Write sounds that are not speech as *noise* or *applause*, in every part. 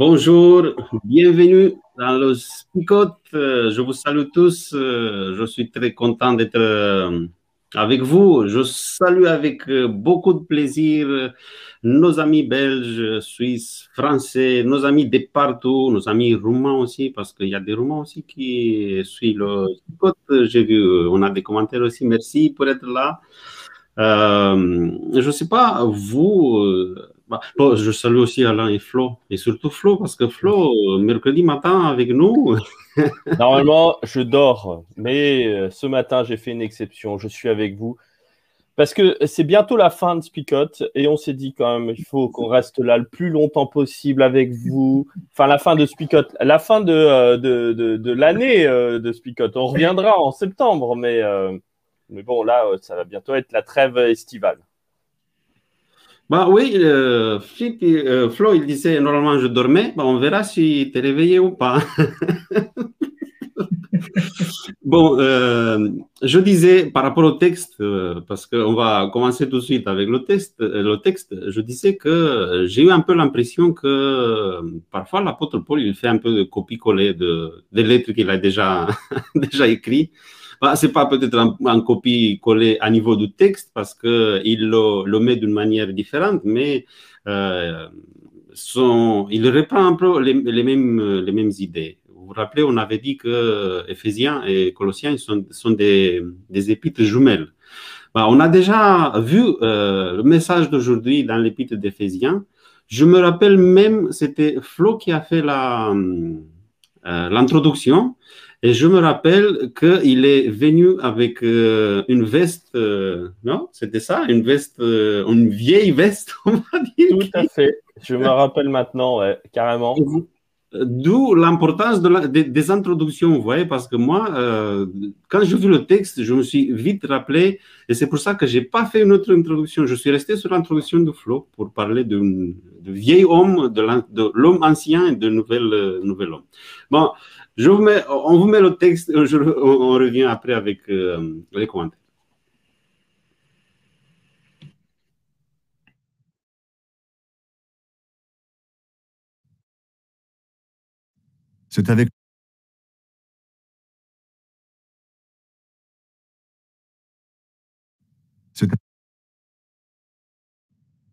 Bonjour, bienvenue dans le Spicot. Euh, je vous salue tous. Euh, je suis très content d'être euh, avec vous. Je salue avec beaucoup de plaisir nos amis belges, suisses, français, nos amis de partout, nos amis roumains aussi, parce qu'il y a des roumains aussi qui suivent le Spicot. J'ai vu, on a des commentaires aussi. Merci pour être là. je ne sais pas, vous, bah, je salue aussi Alain et Flo, et surtout Flo, parce que Flo, euh, mercredi matin avec nous. *laughs* Normalement, je dors, mais euh, ce matin, j'ai fait une exception. Je suis avec vous. Parce que c'est bientôt la fin de Spicot et on s'est dit quand même, il faut qu'on reste là le plus longtemps possible avec vous. Enfin, la fin de Spicot, la fin de, euh, de, de, l'année de Spicot. On reviendra en septembre, mais, mais bon, là, ça va bientôt être la trêve estivale. Bah oui, euh, euh, Flo, il disait normalement je dormais. Bah, on verra si tu es réveillé ou pas. *laughs* bon, euh, je disais par rapport au texte, parce qu'on va commencer tout de suite avec le texte, le texte je disais que j'ai eu un peu l'impression que parfois l'apôtre Paul, il fait un peu de copie-coller de, des lettres qu'il a déjà, *laughs* déjà écrites. Bah, c'est pas peut-être un, copie collé à niveau du texte parce que il le, met d'une manière différente, mais euh, son, il reprend un peu les, mêmes, les mêmes idées. Vous vous rappelez, on avait dit que Éphésiens et Colossiens sont, sont des, des épîtres jumelles. Bah, on a déjà vu euh, le message d'aujourd'hui dans l'épître d'Éphésiens. Je me rappelle même, c'était Flo qui a fait euh, l'introduction. Et je me rappelle qu'il est venu avec euh, une veste, euh, non C'était ça Une veste, euh, une vieille veste, *laughs* on va dire. Tout à fait. Je me rappelle maintenant, ouais, carrément. D'où l'importance de des, introductions, vous voyez, parce que moi, quand j'ai vu le texte, je me suis vite rappelé, et c'est pour ça que je n'ai pas fait une autre introduction. Je suis resté sur l'introduction de Flo pour parler de, vieil homme, de l'homme ancien et de nouvel, nouvel homme. Bon, je vous mets, on vous met le texte, je, on, revient après avec euh, les commentaires. C'est avec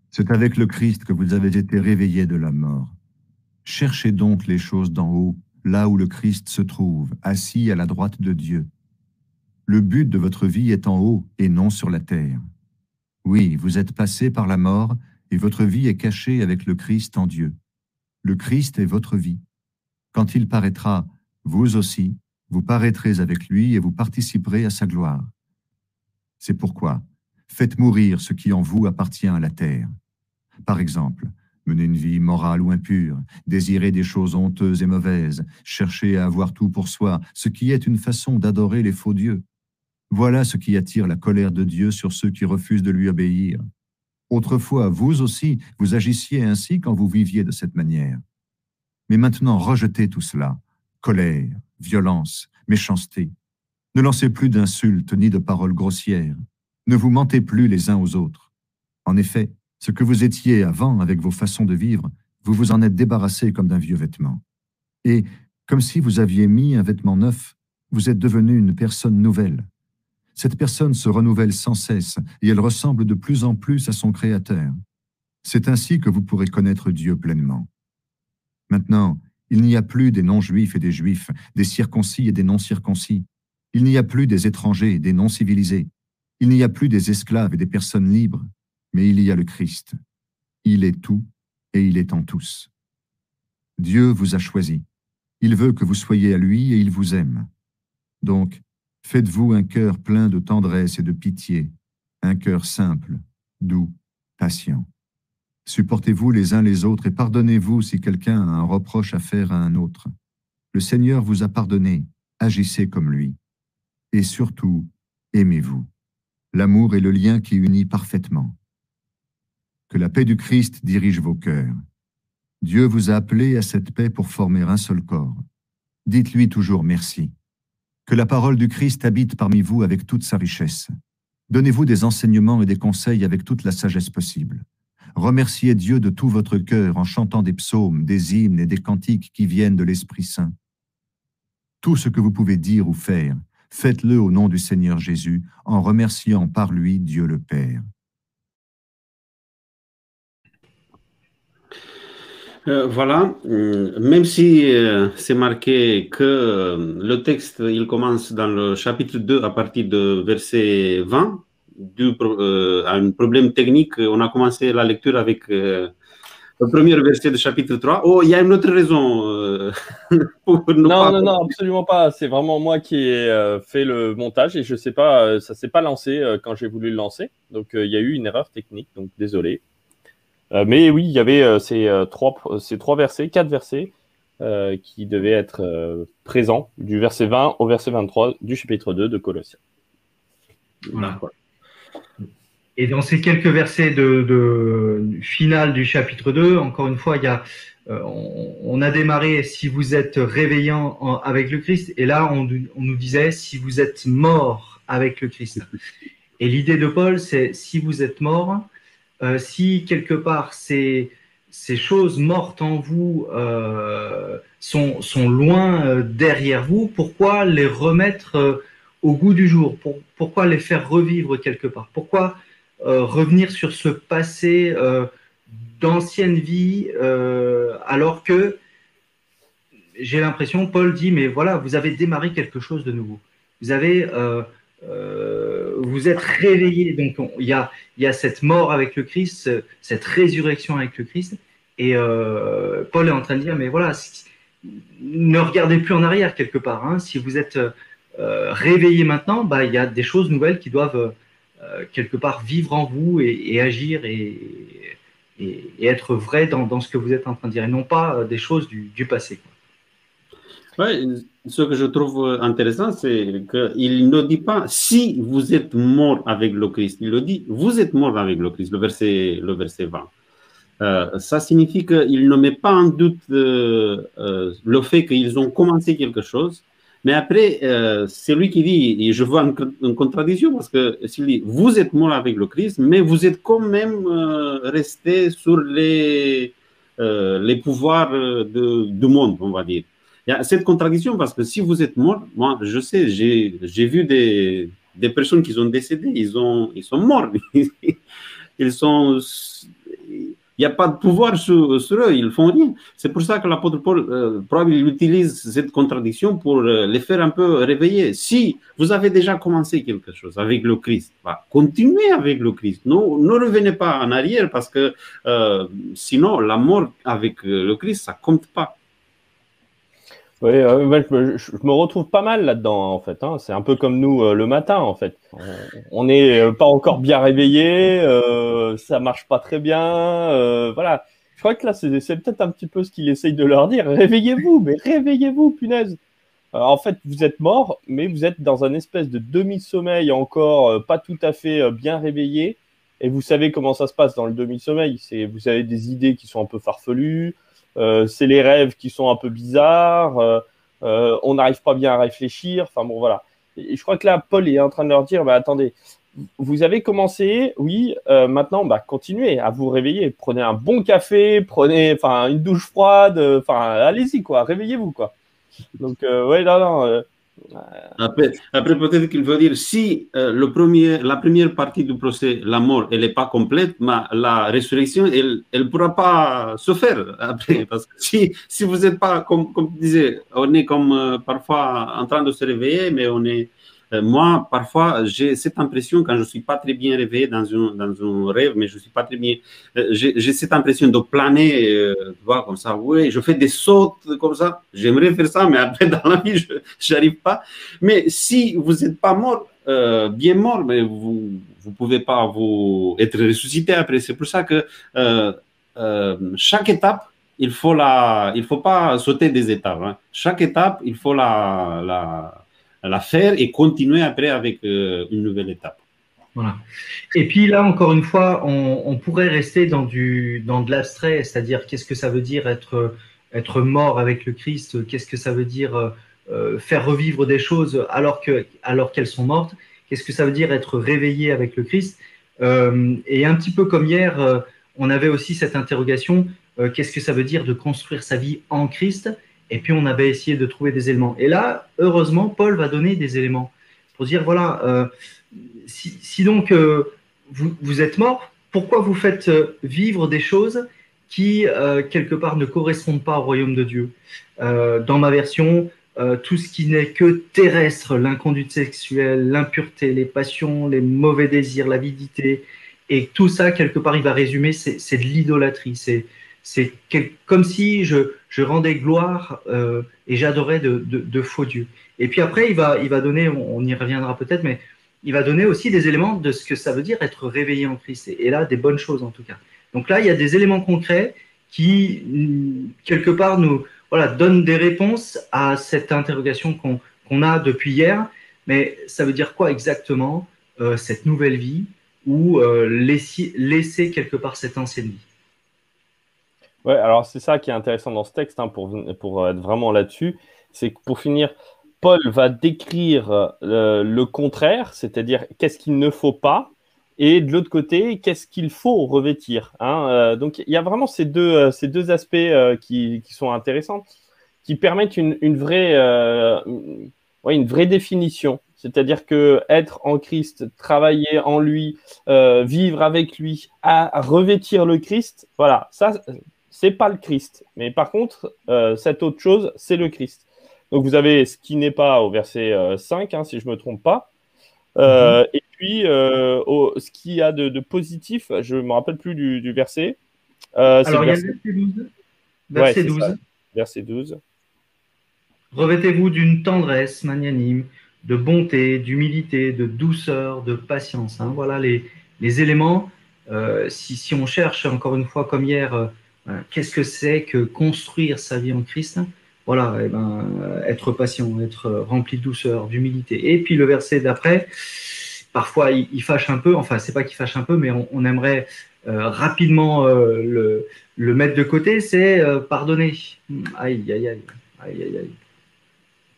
C'est avec le Christ que vous avez été réveillés de la mort. Cherchez donc les choses d'en haut là où le Christ se trouve, assis à la droite de Dieu. Le but de votre vie est en haut et non sur la terre. Oui, vous êtes passé par la mort et votre vie est cachée avec le Christ en Dieu. Le Christ est votre vie. Quand il paraîtra, vous aussi, vous paraîtrez avec lui et vous participerez à sa gloire. C'est pourquoi, faites mourir ce qui en vous appartient à la terre. Par exemple, mener une vie morale ou impure, désirer des choses honteuses et mauvaises, chercher à avoir tout pour soi, ce qui est une façon d'adorer les faux dieux. Voilà ce qui attire la colère de Dieu sur ceux qui refusent de lui obéir. Autrefois, vous aussi, vous agissiez ainsi quand vous viviez de cette manière. Mais maintenant, rejetez tout cela. Colère, violence, méchanceté. Ne lancez plus d'insultes ni de paroles grossières. Ne vous mentez plus les uns aux autres. En effet, ce que vous étiez avant avec vos façons de vivre, vous vous en êtes débarrassé comme d'un vieux vêtement. Et, comme si vous aviez mis un vêtement neuf, vous êtes devenu une personne nouvelle. Cette personne se renouvelle sans cesse et elle ressemble de plus en plus à son Créateur. C'est ainsi que vous pourrez connaître Dieu pleinement. Maintenant, il n'y a plus des non-juifs et des juifs, des circoncis et des non-circoncis. Il n'y a plus des étrangers et des non-civilisés. Il n'y a plus des esclaves et des personnes libres mais il y a le Christ. Il est tout et il est en tous. Dieu vous a choisi. Il veut que vous soyez à lui et il vous aime. Donc, faites-vous un cœur plein de tendresse et de pitié, un cœur simple, doux, patient. Supportez-vous les uns les autres et pardonnez-vous si quelqu'un a un reproche à faire à un autre. Le Seigneur vous a pardonné, agissez comme lui. Et surtout, aimez-vous. L'amour est le lien qui unit parfaitement. Que la paix du Christ dirige vos cœurs. Dieu vous a appelé à cette paix pour former un seul corps. Dites-lui toujours merci. Que la parole du Christ habite parmi vous avec toute sa richesse. Donnez-vous des enseignements et des conseils avec toute la sagesse possible. Remerciez Dieu de tout votre cœur en chantant des psaumes, des hymnes et des cantiques qui viennent de l'Esprit Saint. Tout ce que vous pouvez dire ou faire, faites-le au nom du Seigneur Jésus, en remerciant par lui Dieu le Père. Euh, voilà, euh, même si euh, c'est marqué que le texte, il commence dans le chapitre 2 à partir de verset 20, dû à un problème technique, on a commencé la lecture avec le premier verset du chapitre 3. Oh, il y a une autre raison. *laughs* pour non, non, non, absolument pas. C'est vraiment moi qui ai fait le montage et je sais pas, ça s'est pas lancé quand j'ai voulu le lancer. Donc il y a eu une erreur technique, donc désolé. Euh, mais oui, il y avait euh, ces, euh, trois, ces trois versets, quatre versets qui devaient être présents du verset 20 au verset 23 du chapitre 2 de Colossiens. Voilà. Et dans ces quelques versets de, finale du chapitre 2, encore une fois, il y a, on, a démarré si vous êtes réveillant avec le Christ, et là on, nous disait si vous êtes mort avec le Christ. Et l'idée de Paul, c'est si vous êtes mort, euh, si quelque part ces, choses mortes en vous euh, sont, sont, loin euh, derrière vous, pourquoi les remettre au goût du jour? Pourquoi les faire revivre quelque part? Pourquoi revenir sur ce passé d'ancienne vie alors que j'ai l'impression, Paul dit, mais voilà, vous avez démarré quelque chose de nouveau. Vous avez vous êtes réveillé. Donc, il y a, y a cette mort avec le Christ, cette résurrection avec le Christ. Et euh, Paul est en train de dire, mais voilà, ne regardez plus en arrière quelque part. Hein. Si vous êtes euh, réveillé maintenant, bah, il y a des choses nouvelles qui doivent euh, quelque part vivre en vous et, agir et, et, être vraies dans, ce que vous êtes en train de dire, et non pas des choses du passé. Oui, ce que je trouve intéressant, c'est qu'il ne dit pas si vous êtes mort avec le Christ. Il le dit vous êtes mort avec le Christ, le verset, le verset 20. Euh, ça signifie qu'il ne met pas en doute euh, euh, le fait qu'ils ont commencé quelque chose, mais après, c'est lui qui dit, et je vois une, contradiction parce que s'il dit vous êtes mort avec le Christ, mais vous êtes quand même resté sur les, les pouvoirs du monde, on va dire. Il y a cette contradiction parce que si vous êtes mort, moi, je sais, j'ai vu des, des, personnes qui sont décédées, ils, ont, ils sont morts. *laughs* ils sont. Il n'y a pas de pouvoir sur, eux, ils font rien. C'est pour ça que l'apôtre Paul, euh, probablement, utilise cette contradiction pour euh, les faire un peu réveiller. Si vous avez déjà commencé quelque chose avec le Christ, bah, continuez avec le Christ. Ne, ne revenez pas en arrière parce que euh, sinon, la mort avec le Christ, ça compte pas. Oui, euh, je, me retrouve pas mal là-dedans, en fait. Hein. C'est un peu comme nous euh, le matin, en fait. On n'est euh, pas encore bien réveillé, ça marche pas très bien. voilà. Je crois que là, c'est peut-être un petit peu ce qu'il essaye de leur dire. *laughs* Réveillez-vous, mais réveillez-vous, punaise. en fait, vous êtes mort, mais vous êtes dans un espèce de demi-sommeil encore, pas tout à fait bien réveillé. Et vous savez comment ça se passe dans le demi-sommeil. C'est vous avez des idées qui sont un peu farfelues. Euh, c'est les rêves qui sont un peu bizarres, euh, euh, on n'arrive pas bien à réfléchir. Enfin bon, voilà. Et je crois que là, Paul est en train de leur dire, bah, attendez, vous avez commencé, oui, maintenant, bah, continuez à vous réveiller. Prenez un bon café, prenez une douche froide, enfin allez-y, quoi, réveillez-vous, quoi. Donc, ouais, non, non, après, après peut-être qu'il veut dire si euh, le premier, la première partie du procès, la mort, elle n'est pas complète, mais la résurrection, elle ne pourra pas se faire après. Parce que si, si vous n'êtes pas, comme, comme tu disais, on est comme euh, parfois en train de se réveiller, mais on est Euh, moi, parfois, j'ai cette impression quand je ne suis pas très bien réveillé dans un, dans un rêve, mais je ne suis pas très bien. Euh, j'ai cette impression de planer, euh, tu vois, comme ça. Oui, je fais des sautes comme ça. J'aimerais faire ça, mais après, *laughs* dans la vie, je n'arrive pas. Mais si vous n'êtes pas mort, bien mort, mais vous ne pouvez pas vous être ressuscité après. C'est pour ça que chaque étape, il faut la, il faut pas sauter des étapes. Hein. Chaque étape, il faut la, la la faire et continuer après avec euh, une nouvelle étape. Voilà. Et puis là, encore une fois, on, pourrait rester dans, du, dans de l'abstrait, c'est-à-dire qu'est-ce que ça veut dire être, être mort avec le Christ, qu'est-ce que ça veut dire euh, faire revivre des choses alors qu'elles alors qu'elles sont mortes, qu'est-ce que ça veut dire être réveillé avec le Christ? Euh, et un petit peu comme hier, on avait aussi cette interrogation, qu'est-ce que ça veut dire de construire sa vie en Christ? Et puis on avait essayé de trouver des éléments. Et là, heureusement, Paul va donner des éléments pour dire, voilà, euh, si, donc euh, vous, vous, êtes mort, pourquoi vous faites euh, vivre des choses qui, quelque part, ne correspondent pas au royaume de Dieu? Dans ma version, tout ce qui n'est que terrestre, l'inconduite sexuelle, l'impureté, les passions, les mauvais désirs, l'avidité, et tout ça, quelque part, il va résumer, c'est de l'idolâtrie, c'est c'est comme si je, rendais gloire euh, et j'adorais de, faux dieux. Et puis après, il va, il va donner, on, y reviendra peut-être, mais il va donner aussi des éléments de ce que ça veut dire être réveillé en Christ. Et, là, des bonnes choses en tout cas. Donc là, il y a des éléments concrets qui, quelque part, nous voilà, donnent des réponses à cette interrogation qu'on a depuis hier. Mais ça veut dire quoi exactement, euh, cette nouvelle vie, ou euh, laisser, laisser quelque part cette ancienne vie? Ouais, alors c'est ça qui est intéressant dans ce texte, hein, pour, pour être vraiment là-dessus, c'est que pour finir, Paul va décrire euh, le contraire, c'est-à-dire qu'est-ce qu'il ne faut pas, et de l'autre côté, qu'est-ce qu'il faut revêtir. Hein. Euh, donc il y a vraiment ces deux, euh, ces deux aspects qui, qui, sont intéressants, qui permettent une, une vraie, vraie définition. C'est-à-dire que être en Christ, travailler en lui, vivre avec lui, à revêtir le Christ, voilà, ça, c'est pas le Christ. Mais par contre, euh, cette autre chose, c'est le Christ. Donc vous avez ce qui n'est pas au verset 5, euh, hein, si je ne me trompe pas. Euh, mhm. Et puis, ce qu'il y a de, positif, je ne me rappelle plus du, verset. Alors, il y a le verset 12. Verset 12. Verset 12. Revêtez-vous d'une tendresse magnanime, de bonté, d'humilité, de douceur, de patience. Hein. Voilà les, les éléments. si, si, on cherche, encore une fois, comme hier, Qu'est-ce que c'est que construire sa vie en Christ? Voilà, eh ben, être patient, être rempli de douceur, d'humilité. Et puis le verset d'après, parfois il, fâche un peu, enfin c'est pas qu'il fâche un peu, mais on, aimerait euh, rapidement euh, le, mettre de côté, c'est euh, pardonner. Aïe, aïe, aïe, aïe, aïe, aïe.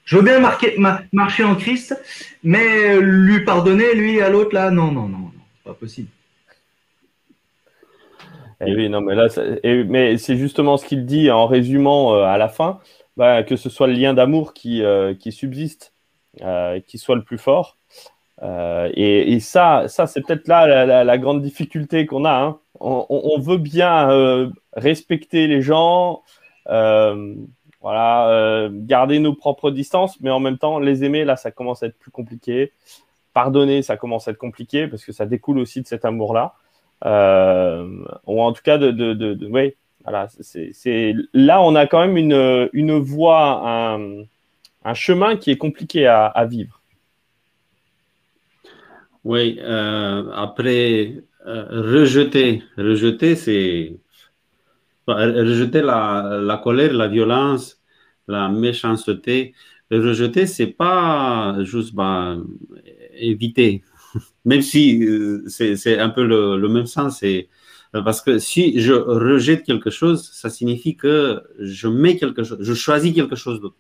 Je veux bien marquer, marcher en Christ, mais lui pardonner, lui à l'autre, là, non, non, non, non, pas possible. Et oui, non, mais là, mais c'est justement ce qu'il dit en résumant euh, à la fin, bah, que ce soit le lien d'amour qui, euh, subsiste, euh, qui soit le plus fort. Et, et, ça, ça c'est peut-être là la, grande difficulté qu'on a. Hein. On, on, veut bien respecter les gens, voilà, garder nos propres distances, mais en même temps, les aimer, là, ça commence à être plus compliqué. Pardonner, ça commence à être compliqué parce que ça découle aussi de cet amour-là. Euh, ou en tout cas de, de, de, oui, voilà, c'est là on a quand même une, une voie, un, un chemin qui est compliqué à, à vivre. Oui, euh, après euh, rejeter, rejeter, c'est rejeter la, la, colère, la violence, la méchanceté. Rejeter, c'est pas juste bah, éviter, même si euh, c'est un peu le, même sens. Euh, parce que si je rejette quelque chose, ça signifie que je mets quelque chose, je choisis quelque chose d'autre.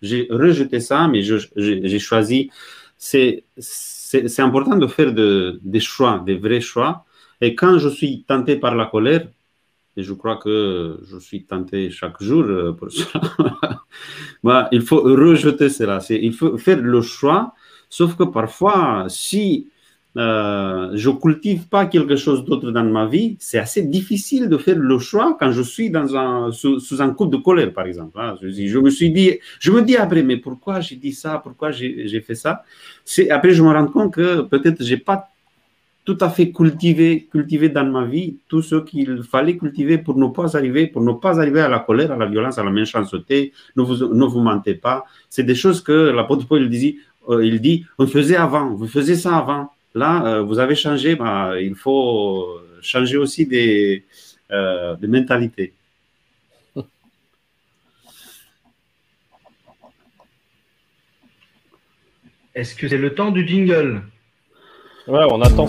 J'ai rejeté ça, mais j'ai choisi. C'est important de faire des choix, des vrais choix. Et quand je suis tenté par la colère, et je crois que je suis tenté chaque jour euh, pour *laughs* cela, bah, il faut rejeter cela. Il faut faire le choix, sauf que parfois, si euh, je cultive pas quelque chose d'autre dans ma vie, c'est assez difficile de faire le choix quand je suis dans un, sous, un coup de colère, par exemple. Hein. Je, me suis dit, je me dis après, mais pourquoi j'ai dit ça, pourquoi j'ai fait ça? Après je me rends compte que peut-être j'ai pas tout à fait cultivé, cultivé dans ma vie tout ce qu'il fallait cultiver pour ne pas arriver, pour ne pas arriver à la colère, à la violence, à la méchanceté. Ne vous, ne vous mentez pas. C'est des choses que l'apôtre Paul il dit, euh, il dit, on faisait avant, vous faisiez ça avant. Là, euh, vous avez changé, bah, il faut changer aussi des, euh, des mentalités. Est-ce que c'est le temps du jingle? Ouais, on attend.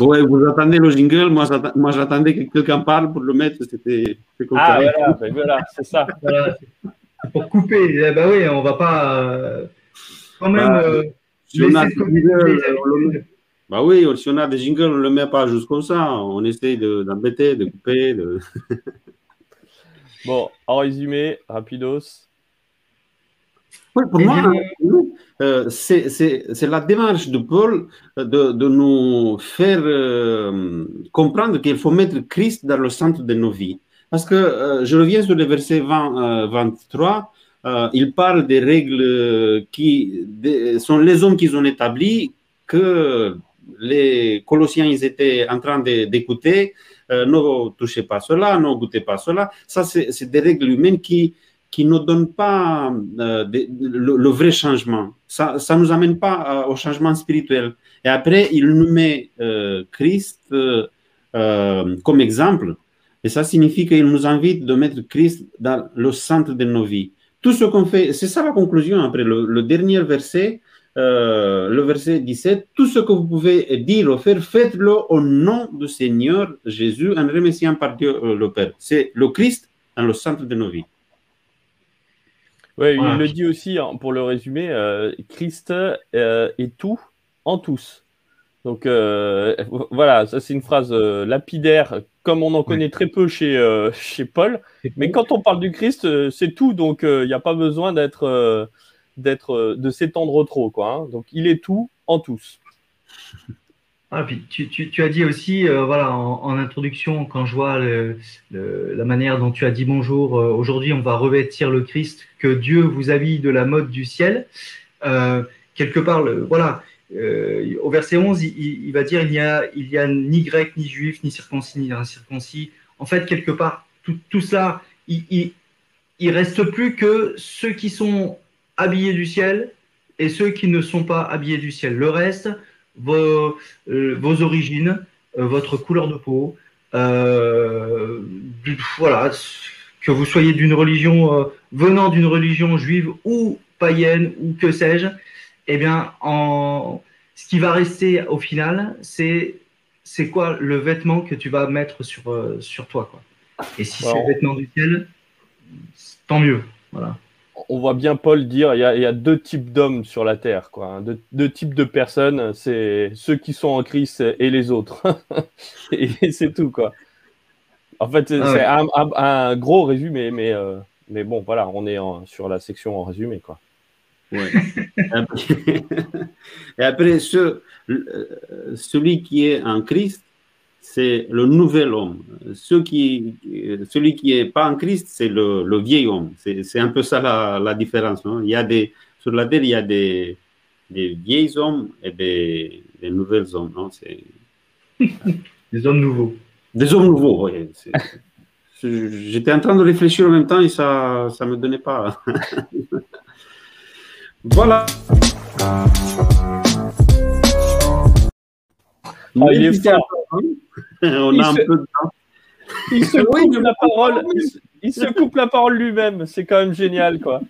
Ouais, vous attendez le jingle, moi, moi j'attendais que quelqu'un parle pour le mettre, c'était Ah voilà, ben voilà c'est ça. *laughs* Pour couper, eh ben oui, on va pas euh, quand même. Bah, euh, si on a des jingles, met... bah oui, si on a des jingles, on ne le met pas juste comme ça. On essaie d'embêter, de, de, couper. De... *laughs* bon, en résumé, rapidos. Oui, pour moi, euh, c'est la démarche de Paul de, de nous faire euh, comprendre qu'il faut mettre Christ dans le centre de nos vies. Parce que euh, je reviens sur le verset 20, 23, il parle des règles qui sont les hommes qu'ils ont établies, que les Colossiens étaient en train d'écouter, ne touchez pas cela, ne goûtez pas cela. Ça, c'est des règles humaines qui, qui ne donne pas euh, le, vrai changement. Ça ne nous amène pas euh, au changement spirituel. Et après, il nous met euh, Christ comme exemple. Et ça signifie qu'il nous invite de mettre Christ dans le centre de nos vies. Tout ce qu'on fait, c'est ça la conclusion après le, dernier verset, le verset 17. Tout ce que vous pouvez dire ou faire, faites-le au nom du Seigneur Jésus en remerciant par Dieu le Père. C'est le Christ dans le centre de nos vies. Oui, il le dit aussi, hein, pour le résumer, euh, Christ euh, est tout en tous. Donc euh, voilà, ça c'est une phrase lapidaire, comme on en connaît très peu chez, chez Paul. Mais quand on parle du Christ, c'est tout, donc il n'y a pas besoin d'être, d'être, de s'étendre trop. Quoi, hein. Donc il est tout en tous. Ah, tu, as dit aussi, euh, voilà, en, introduction, quand je vois la manière dont tu as dit bonjour, euh, aujourd'hui on va revêtir le Christ, que Dieu vous habille de la mode du ciel. Euh, quelque part, voilà, au verset 11, il, va dire il n'y a, il y a ni grec, ni juif, ni circoncis, ni incirconcis. En fait, quelque part, tout, tout cela, il, il reste plus que ceux qui sont habillés du ciel et ceux qui ne sont pas habillés du ciel. Le reste, vos, euh, vos origines, euh, votre couleur de peau, euh, voilà, que vous soyez d'une religion, venant d'une religion juive ou païenne ou que sais-je, eh bien, en, ce qui va rester au final, c'est c'est quoi le vêtement que tu vas mettre sur, sur toi. Quoi. Et si c'est le vêtement du ciel, tant mieux. Voilà on voit bien Paul dire il y a, deux types d'hommes sur la terre, quoi. Hein. Deux, types de personnes, c'est ceux qui sont en Christ et les autres. *laughs* et c'est tout, quoi. En fait, c'est ah un, gros résumé, mais, euh, mais bon, voilà, on est sur la section en résumé, quoi. *laughs* et après, ce, celui qui est en Christ, c'est le nouvel homme. qui, celui qui n'est pas en Christ, c'est le, vieil homme. C'est un peu ça la, différence. il y a des, sur la terre, il y a des, des vieils hommes et des, des nouvelles hommes. Non? *laughs* Des hommes nouveaux. Des hommes nouveaux, oui. J'étais en train de réfléchir en même temps et ça ne me donnait pas. *laughs* voilà. Ah, il est fort. *laughs* On a un peu de temps. Il se *laughs* coupe la parole. Il, se coupe la parole lui-même. C'est quand même génial, quoi.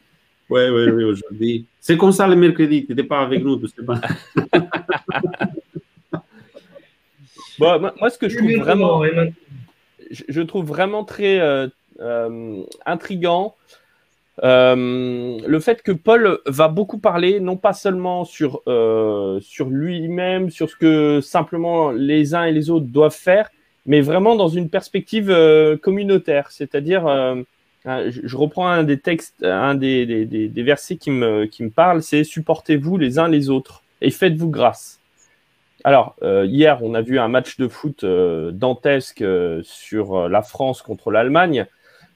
Oui, oui, oui, aujourd'hui. C'est comme ça le mercredi. Tu n'étais pas avec nous, tu sais pas. *laughs* bon, moi, ce que je trouve vraiment, je, trouve vraiment très euh, euh, intrigant, euh, le fait que Paul va beaucoup parler, non pas seulement sur, euh, sur lui-même, sur ce que simplement les uns et les autres doivent faire, mais vraiment dans une perspective euh, communautaire, c'est-à-dire je, reprends un des textes, un des, des, versets qui me, qui me parle, c'est supportez-vous les uns les autres et faites-vous grâce. Alors, hier, on a vu un match de foot dantesque sur la France contre l'Allemagne.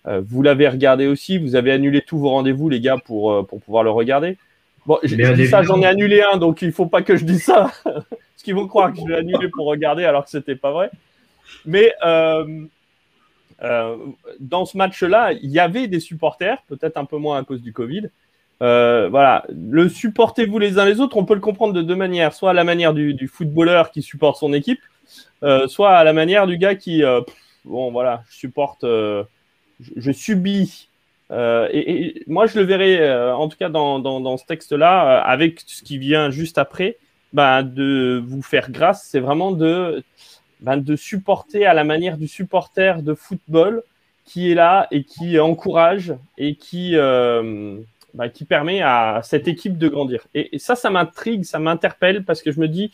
Vous l'avez regardé aussi, vous avez annulé tous vos rendez-vous, les gars, pour, pour pouvoir le regarder. Bon, je, dis ça, j'en ai annulé un, donc il ne faut pas que je dise ça. *laughs* Parce qu'ils vont croire que je l'ai annulé pour regarder alors que ce n'était pas vrai. Mais euh, dans ce match-là, il y avait des supporters, peut-être un peu moins à cause du Covid. Euh, voilà, le supportez-vous les uns les autres, on peut le comprendre de deux manières. Soit à la manière du, footballeur qui supporte son équipe, euh, soit à la manière du gars qui, bon voilà, je supporte, je, subis. Et, moi, je le verrai, en tout cas dans, ce texte-là, avec ce qui vient juste après, bah, de vous faire grâce, c'est vraiment de ben, de supporter à la manière du supporter de football qui est là et qui encourage et qui, euh, ben, qui permet à cette équipe de grandir. Et, ça, ça m'intrigue, ça m'interpelle parce que je me dis,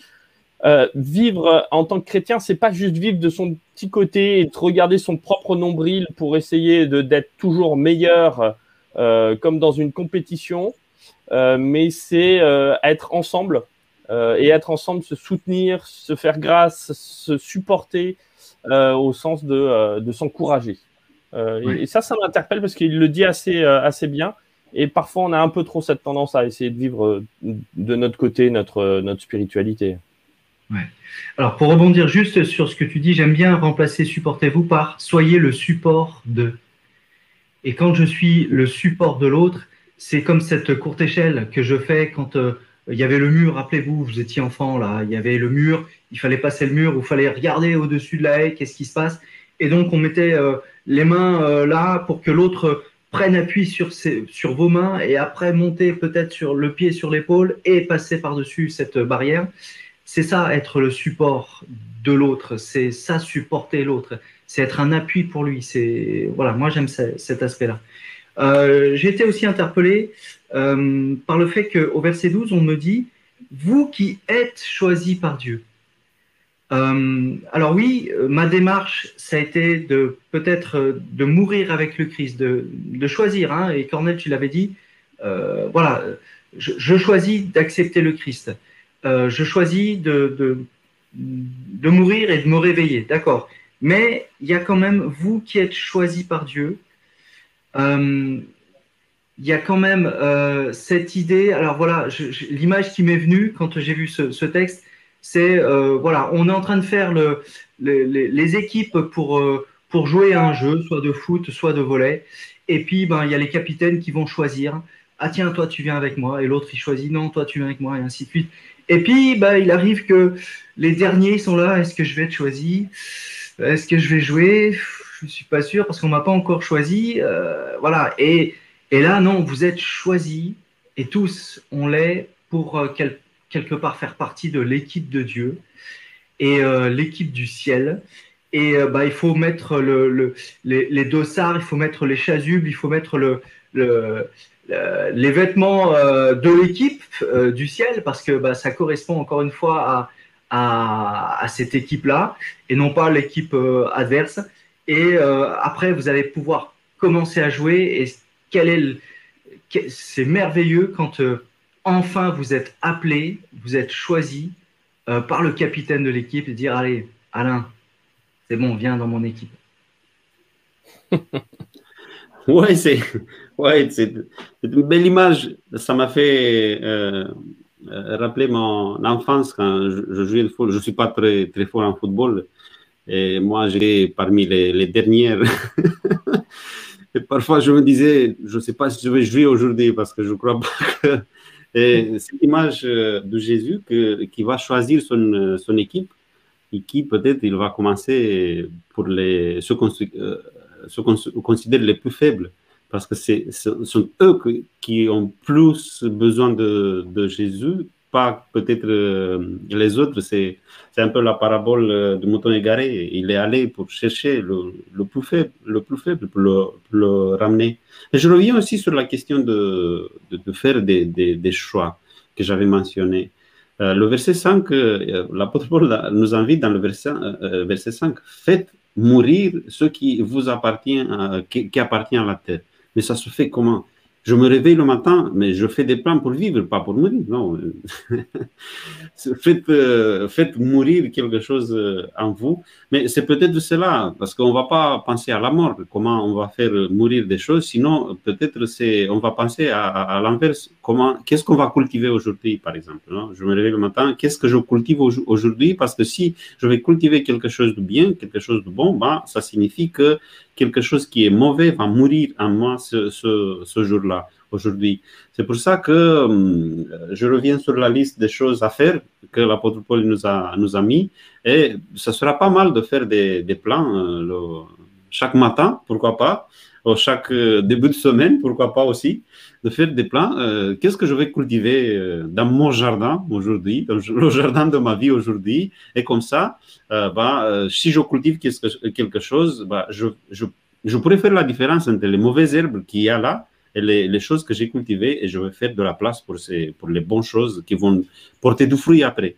euh, vivre en tant que chrétien, c'est pas juste vivre de son petit côté et de regarder son propre nombril pour essayer d'être toujours meilleur euh, comme dans une compétition, mais c'est être ensemble euh, et être ensemble, se soutenir, se faire grâce, se supporter euh, au sens de, euh, de s'encourager. Et, ça, ça m'interpelle parce qu'il le dit assez, assez bien. Et parfois, on a un peu trop cette tendance à essayer de vivre de notre côté notre, notre spiritualité. Alors, pour rebondir juste sur ce que tu dis, j'aime bien remplacer supportez-vous par soyez le support de. Et quand je suis le support de l'autre, c'est comme cette courte échelle que je fais quand il y avait le mur, rappelez-vous, vous étiez enfant là, il y avait le mur, il fallait passer le mur, il fallait regarder au-dessus de la haie, qu'est-ce qui se passe. Et donc on mettait euh, les mains euh, là pour que l'autre prenne appui sur, sur vos mains et après monter peut-être sur le pied sur l'épaule et passer par-dessus cette barrière. C'est ça être le support de l'autre, c'est ça supporter l'autre, c'est être un appui pour lui. C'est voilà, moi j'aime cet aspect-là. Euh, j'ai été aussi interpellé euh, par le fait qu'au verset 12, on me dit, vous qui êtes choisis par Dieu. Euh, alors oui, ma démarche, ça a été de peut-être de mourir avec le Christ, de, choisir, hein, et Cornel, tu l'avais dit, voilà, je choisis d'accepter le Christ. Je choisis de, de, de mourir et de me réveiller, d'accord. Mais il y a quand même vous qui êtes choisis par Dieu, euh, il y a quand même euh, cette idée. Alors voilà, l'image qui m'est venue quand j'ai vu ce, texte, c'est euh, voilà, on est en train de faire le, les équipes pour pour jouer à un jeu, soit de foot, soit de volet. Et puis ben il y a les capitaines qui vont choisir. Ah tiens, toi tu viens avec moi. Et l'autre il choisit non, toi tu viens avec moi et ainsi de suite. Et puis ben, il arrive que les derniers sont là. Est-ce que je vais être choisi? Est-ce que je vais jouer? Je ne suis pas sûr parce qu'on m'a pas encore choisi. Euh, voilà. Et, et, là, non, vous êtes choisis et tous, on l'est pour euh, quelque part faire partie de l'équipe de Dieu et euh, l'équipe du ciel. Et bah, il faut mettre le, le, les, les, dossards, il faut mettre les chasubles, il faut mettre le, les vêtements de l'équipe du ciel parce que bah, ça correspond encore une fois à, cette équipe-là et non pas l'équipe adverse. Et euh, après, vous allez pouvoir commencer à jouer. Et quel est c'est merveilleux quand euh, enfin vous êtes appelé, vous êtes choisi euh, par le capitaine de l'équipe et dire allez, Alain, c'est bon, viens dans mon équipe. *laughs* ouais, c'est ouais, c'est une belle image. Ça m'a fait rappeler mon enfance quand je, jouais le football. Je ne suis pas très, très fort en football. Et moi, j'étais parmi les, les dernières. *laughs* et parfois, je me disais, je ne sais pas si je vais jouer aujourd'hui parce que je ne crois pas que. *laughs* Et cette image de Jésus que, qui va choisir son, son équipe et qui peut-être il va commencer pour les, ceux qu'on euh, considère les plus faibles parce que ce sont eux qui ont plus besoin de, Jésus pas peut-être euh, les autres, c'est un peu la parabole euh, du mouton égaré. Il est allé pour chercher le, plus, faible, le plus faible pour le, ramener. Et je reviens aussi sur la question de, faire des, choix que j'avais mentionné. Euh, le verset 5, l'apôtre Paul nous invite dans le verset, verset 5, faites mourir ce qui vous appartient, qui, qui appartient à la terre. Mais ça se fait comment? Je me réveille le matin, mais je fais des plans pour vivre, pas pour mourir. Non. *laughs* faites, euh, faites mourir quelque chose euh, en vous. Mais c'est peut-être cela, parce qu'on ne va pas penser à la mort, comment on va faire mourir des choses. Sinon, peut-être on va penser à, l'inverse. Comment, qu'est-ce qu'on va cultiver aujourd'hui, par exemple non Je me réveille le matin, qu'est-ce que je cultive aujourd'hui? Parce que si je vais cultiver quelque chose de bien, quelque chose de bon, bah, ça signifie que quelque chose qui est mauvais va mourir en moi ce, jour-là aujourd'hui. C'est pour ça que euh, je reviens sur la liste des choses à faire que l'apôtre Paul nous a, nous a mis. Et ce sera pas mal de faire des, plans euh, chaque matin, pourquoi pas, chaque euh, début de semaine, pourquoi pas aussi, de faire des plans. Qu'est-ce que je vais cultiver dans mon jardin aujourd'hui, dans *laughs* le jardin de ma vie aujourd'hui? Et comme ça, bah, si je cultive quelque chose, bah, je, je, je pourrais faire la différence entre les mauvaises herbes qu'il y a là les, choses que j'ai cultivées et je vais faire de la place pour, ces, pour les bonnes choses qui vont porter du fruit après.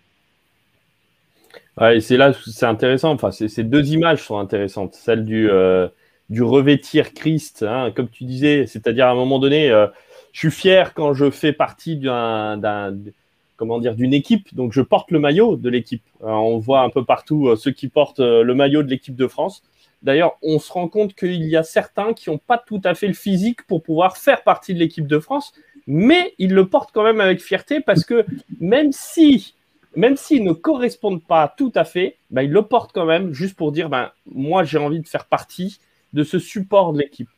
Ouais, c'est là, c'est intéressant. Enfin, ces deux images sont intéressantes. Celle du, euh, du revêtir Christ, hein, comme tu disais, c'est-à-dire à un moment donné, euh, je suis fier quand je fais partie d'un, comment dire, d'une équipe. Donc, je porte le maillot de l'équipe. on voit un peu partout euh, ceux qui portent le maillot de l'équipe de France. D'ailleurs, on se rend compte qu'il y a certains qui n'ont pas tout à fait le physique pour pouvoir faire partie de l'équipe de France, mais ils le portent quand même avec fierté parce que même si même s'ils ne correspondent pas tout à fait, ben, ils le portent quand même juste pour dire ben, moi j'ai envie de faire partie de ce support de l'équipe.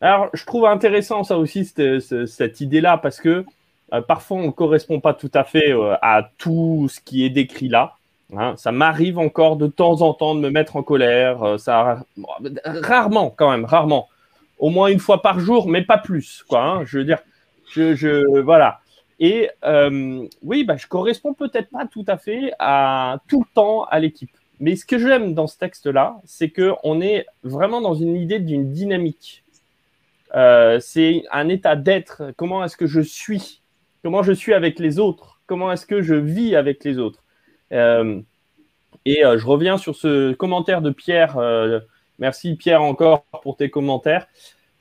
Alors je trouve intéressant ça aussi, cette, cette idée-là, parce que euh, parfois on ne correspond pas tout à fait euh, à tout ce qui est décrit là. Hein, ça m'arrive encore de temps en temps de me mettre en colère. Euh, ça, rarement, quand même, rarement. Au moins une fois par jour, mais pas plus. Quoi, hein. je veux dire, je, je voilà. Et oui, bah, je corresponds peut-être pas tout à fait à tout le temps à l'équipe. Mais ce que j'aime dans ce texte-là, c'est qu'on est vraiment dans une idée d'une dynamique. Euh, c'est un état d'être. Comment est-ce que je suis? Comment je suis avec les autres? Comment est-ce que je vis avec les autres? Euh, et euh, je reviens sur ce commentaire de Pierre. Merci Pierre encore pour tes commentaires.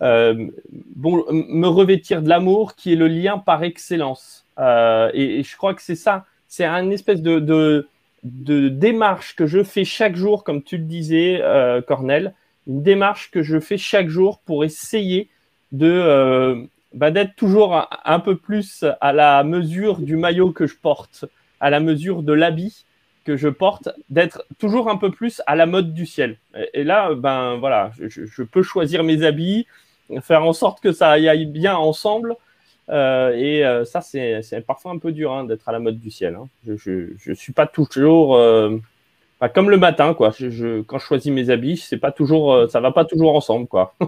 bon, me revêtir de l'amour qui est le lien par excellence. Et, je crois que c'est ça. C'est une espèce de, démarche que je fais chaque jour, comme tu le disais, Cornel. Une démarche que je fais chaque jour pour essayer de bah, d'être toujours un, peu plus à la mesure du maillot que je porte à la mesure de l'habit que je porte, d'être toujours un peu plus à la mode du ciel. Et, là, ben voilà, je, peux choisir mes habits, faire en sorte que ça aille bien ensemble. Euh, et euh, ça, c'est parfois un peu dur hein, d'être à la mode du ciel. Hein. Je ne suis pas toujours. Euh, comme le matin, quoi. Quand je choisis mes habits, c'est pas toujours, ça va pas toujours ensemble, quoi. *laughs*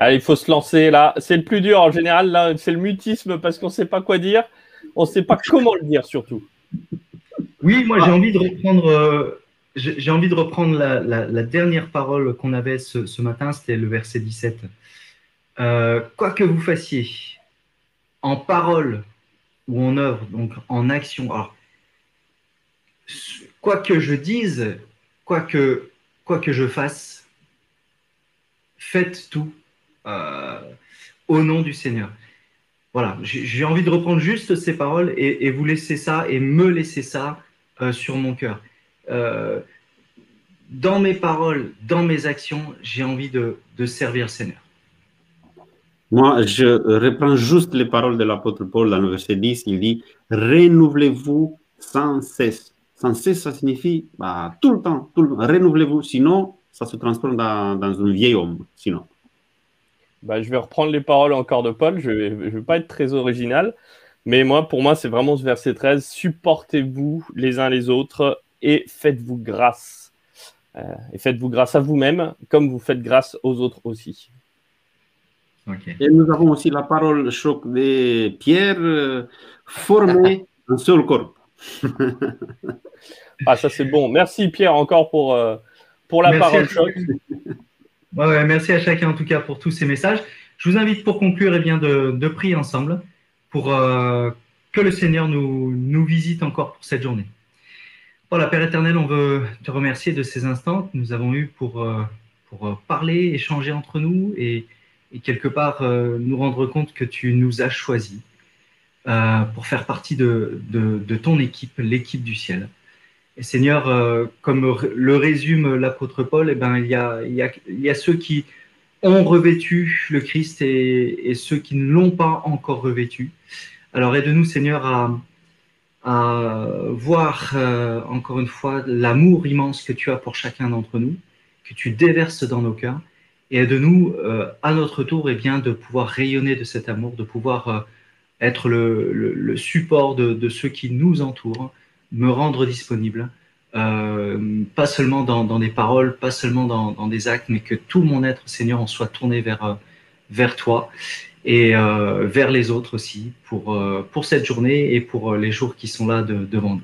Allez, il faut se lancer là. C'est le plus dur en général. Là, c'est le mutisme parce qu'on ne sait pas quoi dire. On ne sait pas comment le dire surtout. Oui, moi j'ai envie de reprendre. Euh, j'ai envie de reprendre la, dernière parole qu'on avait ce, matin. C'était le verset 17. Euh, quoi que vous fassiez, en parole ou en œuvre, donc en action. Alors, quoi que je dise, quoi que, quoi que je fasse, faites tout euh, au nom du Seigneur. Voilà, j'ai envie de reprendre juste ces paroles et, vous laisser ça et me laisser ça euh, sur mon cœur. Euh, dans mes paroles, dans mes actions, j'ai envie de, servir le Seigneur. Moi, je reprends juste les paroles de l'apôtre Paul dans le verset 10. Il dit Renouvelez-vous sans cesse. Sans cesse, ça signifie bah, tout le temps, tout le temps. Renouvelez-vous, sinon, ça se transforme dans, dans un vieil homme. Sinon. Bah, je vais reprendre les paroles encore de Paul. Je ne vais, pas être très original. Mais moi, pour moi, c'est vraiment ce verset 13. Supportez-vous les uns les autres et faites-vous grâce. Euh, et faites-vous grâce à vous-même comme vous faites grâce aux autres aussi. Et nous avons aussi la parole choc de Pierre, euh, formé *laughs* un seul corps. ah, ça c'est bon. Merci Pierre encore pour, euh, pour la parole choc. Ouais, merci à chacun en tout cas pour tous ces messages. Je vous invite pour conclure eh bien, de, de prier ensemble pour euh, que le Seigneur nous, nous visite encore pour cette journée. Voilà, Père éternel, on veut te remercier de ces instants que nous avons eus pour, euh, pour parler, échanger entre nous et, quelque part euh, nous rendre compte que tu nous as choisis euh, pour faire partie de, de ton équipe, l'équipe du ciel. Et Seigneur, euh, comme le résume l'apôtre Paul, eh ben, il, y a, ceux qui ont revêtu le Christ et, ceux qui ne l'ont pas encore revêtu. Alors aide-nous, Seigneur, à, voir euh, encore une fois l'amour immense que tu as pour chacun d'entre nous, que tu déverses dans nos cœurs, et aide-nous euh, à notre tour eh bien, de pouvoir rayonner de cet amour, de pouvoir être le, support de, ceux qui nous entourent, me rendre disponible, euh, pas seulement dans, des paroles, pas seulement dans, des actes, mais que tout mon être, Seigneur, en soit tourné vers, vers toi et euh, vers les autres aussi pour, euh, pour cette journée et pour les jours qui sont là de, devant nous.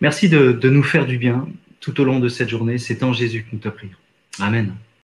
Merci de, de nous faire du bien tout au long de cette journée. C'est en Jésus que nous te prions. Amen.